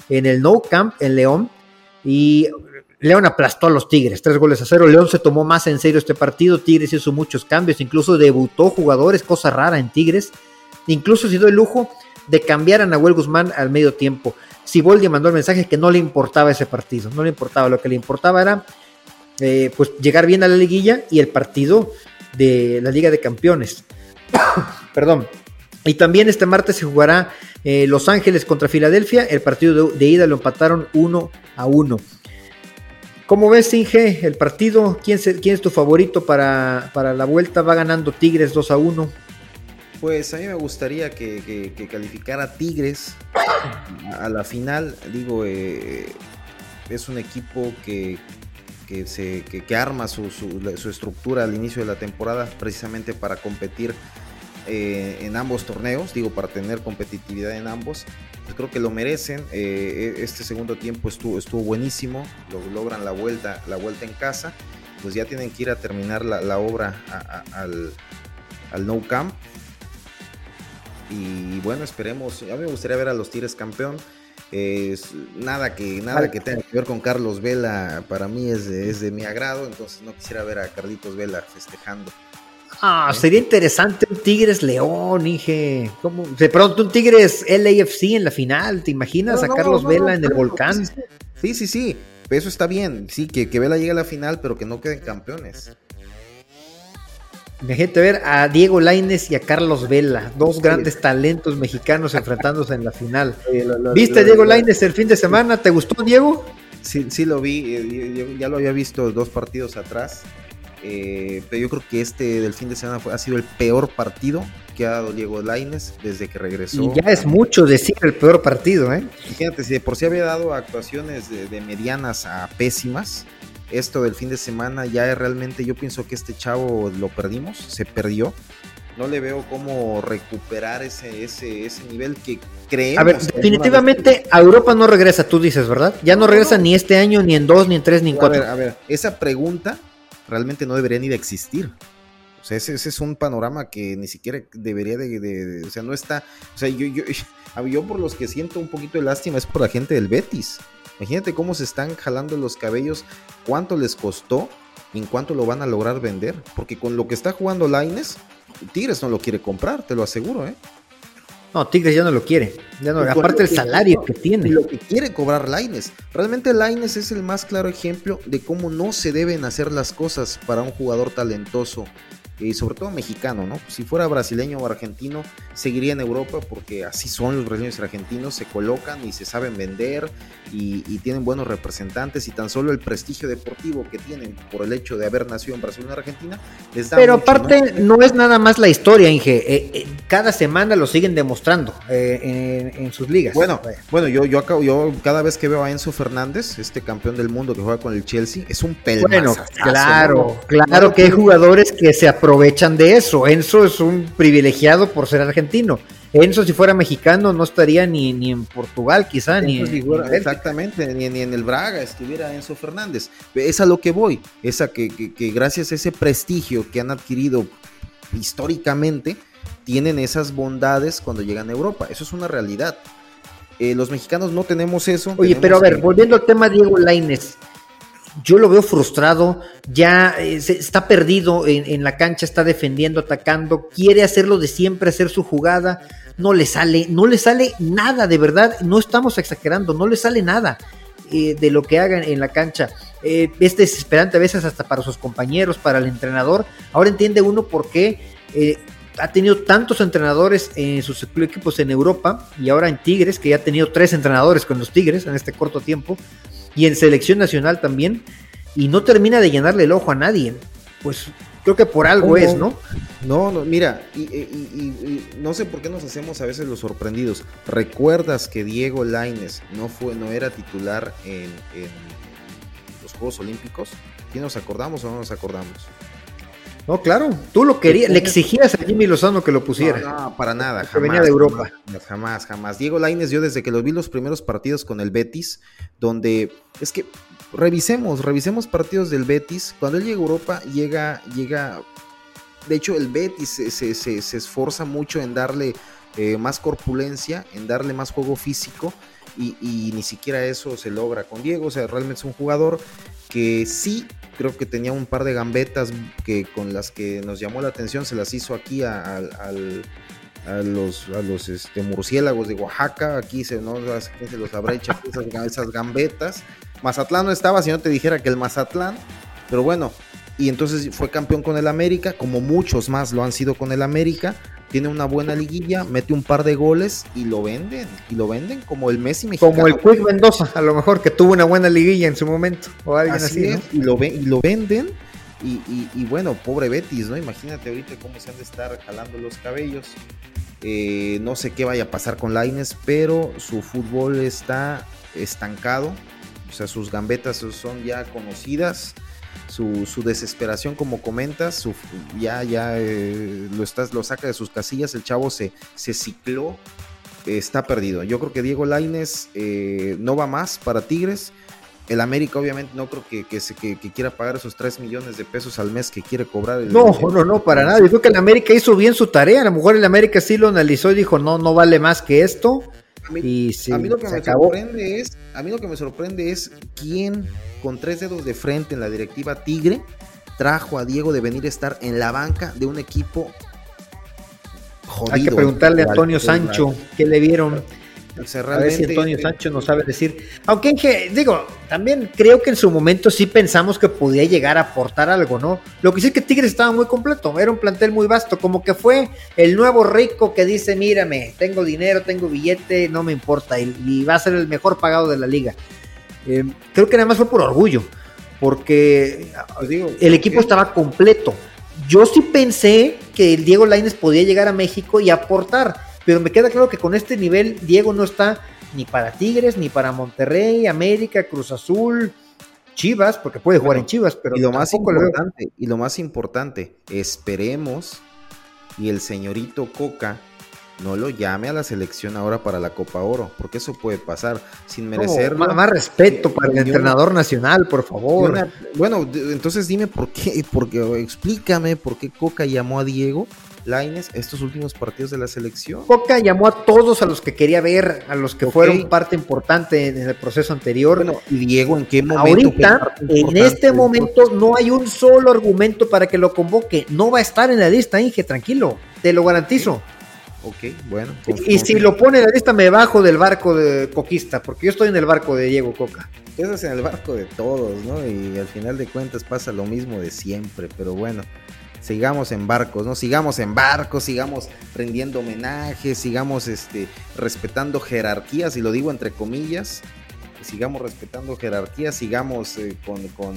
en el No Camp en León y León aplastó a los Tigres, tres goles a cero. León se tomó más en serio este partido. Tigres hizo muchos cambios, incluso debutó jugadores, cosa rara en Tigres. Incluso se dio el lujo de cambiar a Nahuel Guzmán al medio tiempo. Siboldi mandó el mensaje que no le importaba ese partido, no le importaba. Lo que le importaba era eh, pues llegar bien a la liguilla y el partido de la Liga de Campeones. Perdón. Y también este martes se jugará eh, Los Ángeles contra Filadelfia. El partido de, ida lo empataron 1 a 1. ¿Cómo ves, Inge, el partido? ¿Quién, quién es tu favorito para, la vuelta? Va ganando Tigres 2 a 1. Pues a mí me gustaría que, calificara Tigres a la final. Digo, eh, es un equipo que, que, se, que, arma su, su, estructura al inicio de la temporada precisamente para competir eh, en ambos torneos, digo, para tener competitividad en ambos. Pues creo que lo merecen. Eh, e, este segundo tiempo estuvo, estuvo buenísimo, lo, logran la vuelta, la vuelta en casa. Pues ya tienen que ir a terminar la, obra al, al No Camp. Y bueno, esperemos. A mí me gustaría ver a los Tigres campeón. Es nada que nada que tenga que ver con Carlos Vela para mí es de, mi agrado, entonces no quisiera ver a Carlitos Vela festejando. Ah, ¿Eh? sería interesante un Tigres León, dije. ¿Cómo? De pronto un Tigres LAFC en la final, ¿te imaginas a Carlos Vela en el volcán? Sí, sí, sí, eso está bien, sí, que, que Vela llegue a la final, pero que no queden campeones. Imagínate ver a Diego Laines y a Carlos Vela, dos grandes talentos mexicanos enfrentándose en la final. ¿Viste a Diego Laines el fin de semana? ¿Te gustó, Diego? Sí, sí lo vi, eh, ya lo había visto dos partidos atrás, eh, pero yo creo que este del fin de semana ha sido el peor partido que ha dado Diego Laines desde que regresó. Y ya es mucho decir el peor partido, ¿eh? Fíjate, si de por sí había dado actuaciones de medianas a pésimas, esto del fin de semana ya realmente yo pienso que este chavo lo perdimos, se perdió. No le veo cómo recuperar ese, ese, ese nivel que creemos. A ver, definitivamente a Europa no regresa, tú dices, ¿verdad? Ya no, regresa ni este año, ni en dos, ni en tres, ni en cuatro. A ver, esa pregunta realmente no debería ni de existir. O sea, ese, es un panorama que ni siquiera debería de, O sea, no está... O sea, yo, yo, por los que siento un poquito de lástima es por la gente del Betis. Imagínate cómo se están jalando los cabellos, cuánto les costó y en cuánto lo van a lograr vender. Porque con lo que está jugando Laines, Tigres no lo quiere comprar, te lo aseguro, ¿eh? No, Tigres ya no lo quiere. Ya no, aparte el salario que, tiene. Lo que quiere cobrar Laines. Realmente Laines es el más claro ejemplo de cómo no se deben hacer las cosas para un jugador talentoso y sobre todo mexicano, ¿no? Si fuera brasileño o argentino, seguiría en Europa porque así son los brasileños y argentinos, se colocan y se saben vender y, tienen buenos representantes y tan solo el prestigio deportivo que tienen por el hecho de haber nacido en Brasil o Argentina les da Pero aparte ¿no? es nada más la historia, Inge, eh, eh, cada semana lo siguen demostrando eh, en, sus ligas. Bueno, bueno, yo, yo, yo cada vez que veo a Enzo Fernández, este campeón del mundo que juega con el Chelsea, es un pelmazo. Bueno, claro, claro que hay jugadores que se aprovechan aprovechan de eso. Enzo es un privilegiado por ser argentino. Enzo, si fuera mexicano, no estaría ni, ni en Portugal, quizá, ni en, Exactamente, ni, en el Braga estuviera Enzo Fernández. Es a lo que voy, es a que, gracias a ese prestigio que han adquirido históricamente, tienen esas bondades cuando llegan a Europa. Eso es una realidad. Eh, los mexicanos no tenemos eso. Oye, pero a ver, volviendo al tema Diego Laines, yo lo veo frustrado, ya eh, está perdido en, la cancha, está defendiendo, atacando, quiere hacerlo de siempre, hacer su jugada, no le sale, no le sale nada, de verdad, no estamos exagerando, no le sale nada eh, de lo que hagan en la cancha. Eh, es desesperante a veces hasta para sus compañeros, para el entrenador. Ahora entiende uno por qué ha tenido tantos entrenadores en sus equipos en Europa y ahora en Tigres, que ya ha tenido tres entrenadores con los Tigres en este corto tiempo, y en selección nacional también, y no termina de llenarle el ojo a nadie. Pues creo que por algo es, ¿no? No, no, mira, y, no sé por qué nos hacemos a veces los sorprendidos. ¿Recuerdas que Diego Laines no fue, no era titular en, los Juegos Olímpicos? ¿Y nos acordamos o no nos acordamos? No, claro, tú lo querías, le exigías a Jimmy Lozano que lo pusiera. No, para nada, jamás. venía de Europa. Jamás, jamás, Diego Laines, yo desde que lo vi los primeros partidos con el Betis, donde es que revisemos, revisemos partidos del Betis. Cuando él llega a Europa, llega, llega. De hecho, el Betis se, se, esforza mucho en darle eh, más corpulencia, en darle más juego físico. Y, y, ni siquiera eso se logra con Diego. O sea, realmente es un jugador que sí creo que tenía un par de gambetas que con las que nos llamó la atención, se las hizo aquí a, los, este, murciélagos de Oaxaca, aquí se, ¿no? los habrá hecho esas, gambetas. Mazatlán no estaba, si no te dijera que el Mazatlán, pero bueno, y entonces fue campeón con el América, como muchos más lo han sido con el América, tiene una buena liguilla, mete un par de goles y lo venden, y lo venden como el Messi mexicano. Como el Quick Mendoza, a lo mejor, que tuvo una buena liguilla en su momento, o alguien así, y, lo y lo venden, y, bueno, pobre Betis, ¿no? Imagínate ahorita cómo se han de estar jalando los cabellos. Eh, no sé qué vaya a pasar con Laines, pero su fútbol está estancado, o sea, sus gambetas son ya conocidas su, desesperación, como comentas, su, ya, ya eh, lo, estás, lo saca de sus casillas, el chavo se, se cicló, está perdido. Yo creo que Diego Laines eh, no va más para Tigres. El América obviamente no creo que, que, quiera pagar esos 3 millones de pesos al mes que quiere cobrar. El, no, no, no, para nada. Yo creo que el América hizo bien su tarea. A lo mejor el América sí lo analizó y dijo, no, no vale más que esto. A mí, a mí lo que me sorprende es, a mí lo que me sorprende es quién con tres dedos de frente en la directiva Tigre, trajo a Diego de venir a estar en la banca de un equipo jodido. Hay que preguntarle a Antonio Sancho qué le vieron. A ver si Antonio Sancho nos sabe decir. Aunque, digo, también creo que en su momento sí pensamos que podía llegar a aportar algo, ¿no? Lo que sí es que Tigres estaba muy completo, era un plantel muy vasto, como que fue el nuevo rico que dice, mírame, tengo dinero, tengo billete, no me importa, y va a ser el mejor pagado de la liga. Eh, creo que nada más fue por orgullo, porque pues el equipo estaba completo. Yo sí pensé que el Diego Laines podía llegar a México y aportar, pero me queda claro que con este nivel Diego no está ni para Tigres, ni para Monterrey, América, Cruz Azul, Chivas, porque puede jugar en Chivas, pero y lo más importante, y lo más importante, esperemos y el señorito Coca no lo llame a la selección ahora para la Copa Oro, porque eso puede pasar sin merecer más, respeto para el entrenador nacional, por favor. bueno, entonces dime por qué, porque explícame por qué Coca llamó a Diego Laines estos últimos partidos de la selección. Coca llamó a todos a los que quería ver, a los que fueron parte importante en el proceso anterior. Bueno, y Diego, ¿en qué momento? Ahorita, en este momento, no hay un solo argumento para que lo convoque. No va a estar en la lista, Inge, tranquilo, te lo garantizo. Ok, bueno. y si lo pone en la lista, me bajo del barco de Coquista, porque yo estoy en el barco de Diego Coca. Estás en el barco de todos, ¿no? Y al final de cuentas pasa lo mismo de siempre, pero bueno, sigamos en barcos, ¿no? Sigamos en barcos, sigamos rendiendo homenajes, sigamos este, respetando jerarquías, y lo digo entre comillas, sigamos respetando jerarquías, sigamos eh, con, con,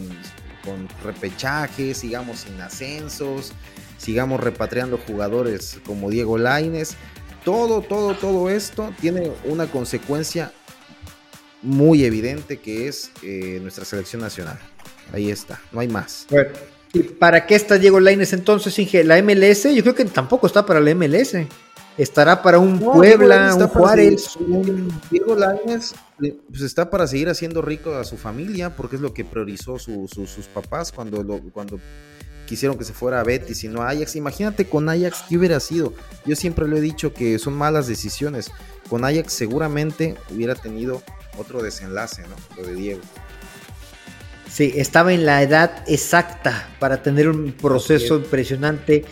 con repechajes, sigamos sin ascensos sigamos repatriando jugadores como Diego Laines. Todo, todo, todo esto tiene una consecuencia muy evidente que es eh, nuestra selección nacional. Ahí está, no hay más. ¿Y para qué está Diego Laines entonces, Inge? ¿La MLS? Yo creo que tampoco está para la MLS. Estará para un Puebla, un Juárez. Diego Laines eh, pues está para seguir haciendo rico a su familia, porque es lo que priorizó sus papás cuando, lo, cuando quisieron que se fuera a Betis y no a Ajax. Imagínate con Ajax qué hubiera sido. Yo siempre lo he dicho que son malas decisiones. Con Ajax seguramente hubiera tenido otro desenlace, ¿no? Lo de Diego. Sí, estaba en la edad exacta para tener un proceso impresionante.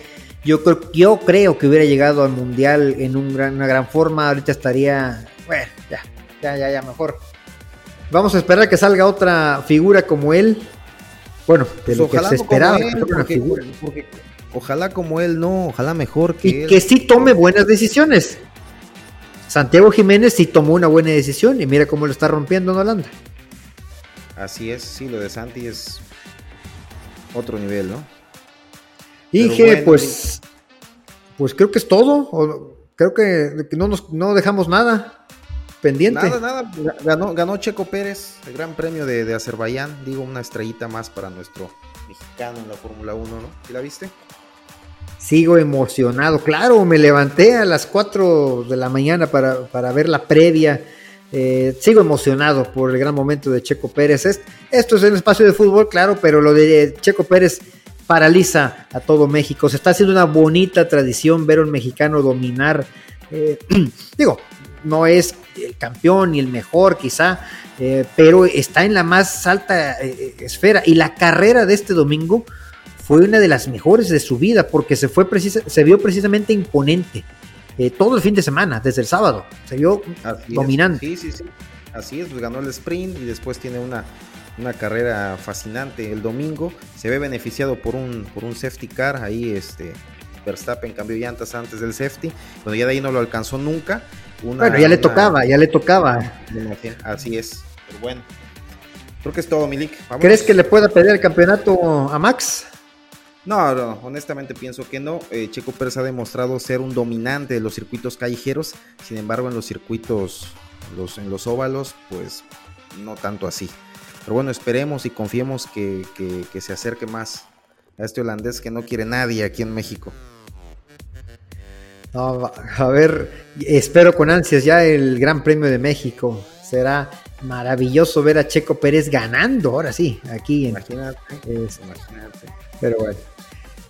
Yo creo, yo creo que hubiera llegado al mundial en una gran forma. Ahorita estaría, bueno, ya, ya, ya, ya, mejor. Vamos a esperar que salga otra figura como él. Bueno, de pues lo que se esperaba. ojalá como él, no, ojalá mejor que y que sí tome buenas decisiones. Santiago Jiménez sí tomó una buena decisión y mira cómo lo está rompiendo en Holanda. Así es, sí, lo de Santi es otro nivel, ¿no? Inge, pues, pues creo que es todo. creo que, no, nos, no dejamos nada pendiente. Nada, nada. Ganó, ganó Checo Pérez el Gran Premio de, de Azerbaiyán. Digo, una estrellita más para nuestro mexicano en la Fórmula 1, ¿no? ¿Sí la viste? Sigo emocionado. Claro, me levanté a las 4 de la mañana para, para ver la previa eh, sigo emocionado por el gran momento de Checo Pérez. esto es el espacio de fútbol, claro, pero lo de Checo Pérez paraliza a todo México. Se está haciendo una bonita tradición ver a un mexicano dominar. Eh, digo, no es el campeón ni el mejor quizá, eh, pero está en la más alta esfera. Y la carrera de este domingo fue una de las mejores de su vida porque se, fue se vio precisamente imponente. Eh, todo el fin de semana, desde el sábado. Se vio dominante. Sí, sí, sí. Así es, pues ganó el sprint y después tiene una, una carrera fascinante el domingo. Se ve beneficiado por un, por un safety car. Ahí este, Verstappen cambió llantas antes del safety. Bueno, ya de ahí no lo alcanzó nunca. bueno, ya le tocaba, ya le tocaba. Así es. Pero bueno. Creo que es todo, Milik. ¿Crees que le pueda pedir el campeonato a Max? No, no, honestamente pienso que no. Eh, Checo Pérez ha demostrado ser un dominante de los circuitos callejeros, sin embargo en los circuitos, los, en los óvalos, pues no tanto así. Pero bueno, esperemos y confiemos que, se acerque más a este holandés que no quiere nadie aquí en México. a ver, espero con ansias ya el Gran Premio de México. Será maravilloso ver a Checo Pérez ganando, ahora sí, aquí. Imagínate. imagínate. Pero bueno.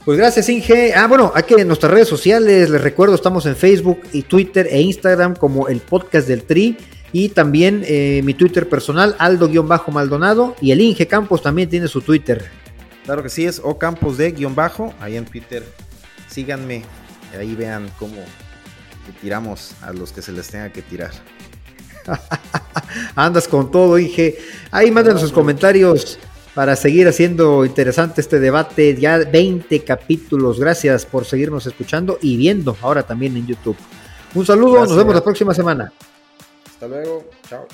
Pues gracias, Inge. Ah, bueno, aquí en nuestras redes sociales, les recuerdo, estamos en Facebook y Twitter e Instagram como el podcast del Tri. Y también eh, mi Twitter personal, Aldo-Maldonado. Y el Inge Campos también tiene su Twitter. Claro que sí, es O Campos de guion bajo. Ahí en Twitter, síganme. Ahí vean cómo tiramos a los que se les tenga que tirar. Andas con todo, Inge. Ahí manden sus comentarios para seguir haciendo interesante este debate. Ya 20 capítulos. Gracias por seguirnos escuchando y viendo ahora también en YouTube. Un saludo, nos vemos la próxima semana. Hasta luego, chao.